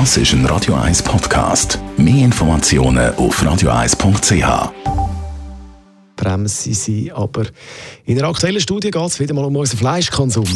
Das ist ein Radio 1 Podcast. Mehr Informationen auf radio1.ch. Bremse sie, aber in der aktuellen Studie geht es wieder mal um unseren Fleischkonsum.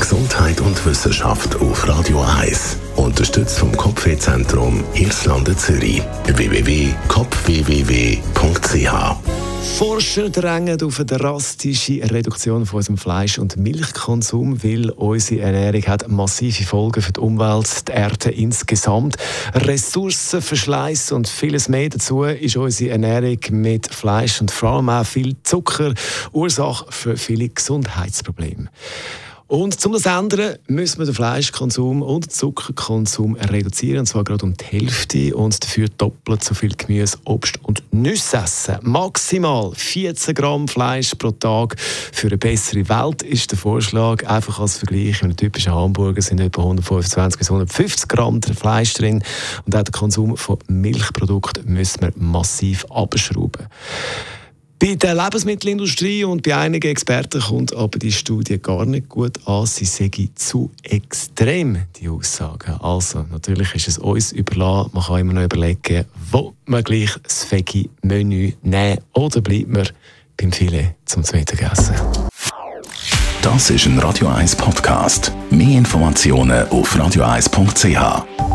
Gesundheit und Wissenschaft auf Radio 1. Unterstützt vom Kopfwehzentrum Irlande Zürich. www.kopfwww.ch Forscher drängen auf eine drastische Reduktion von unserem Fleisch- und Milchkonsum, weil unsere Ernährung hat massive Folgen für die Umwelt, die Erde insgesamt. Ressourcenverschleiß und vieles mehr dazu ist unsere Ernährung mit Fleisch und vor allem auch viel Zucker Ursache für viele Gesundheitsprobleme. Und um das zu ändern, müssen wir den Fleischkonsum und den Zuckerkonsum reduzieren, und zwar gerade um die Hälfte und dafür doppelt so viel Gemüse, Obst und Nüsse essen. Maximal 14 Gramm Fleisch pro Tag für eine bessere Welt ist der Vorschlag. Einfach als Vergleich, in einem typischen Hamburger sind etwa 125 bis 150 Gramm Fleisch drin und auch den Konsum von Milchprodukten müssen wir massiv abschrauben. Bei der Lebensmittelindustrie und bei einigen Experten kommt aber die Studie gar nicht gut an. Sie sagen zu extrem, die Aussagen. Also, natürlich ist es uns überlassen. Man kann immer noch überlegen, wo man gleich das Veggie-Menü nehmen oder bleibt man beim Filet zum Mittagessen. Das ist ein Radio 1 Podcast. Mehr Informationen auf radio1.ch.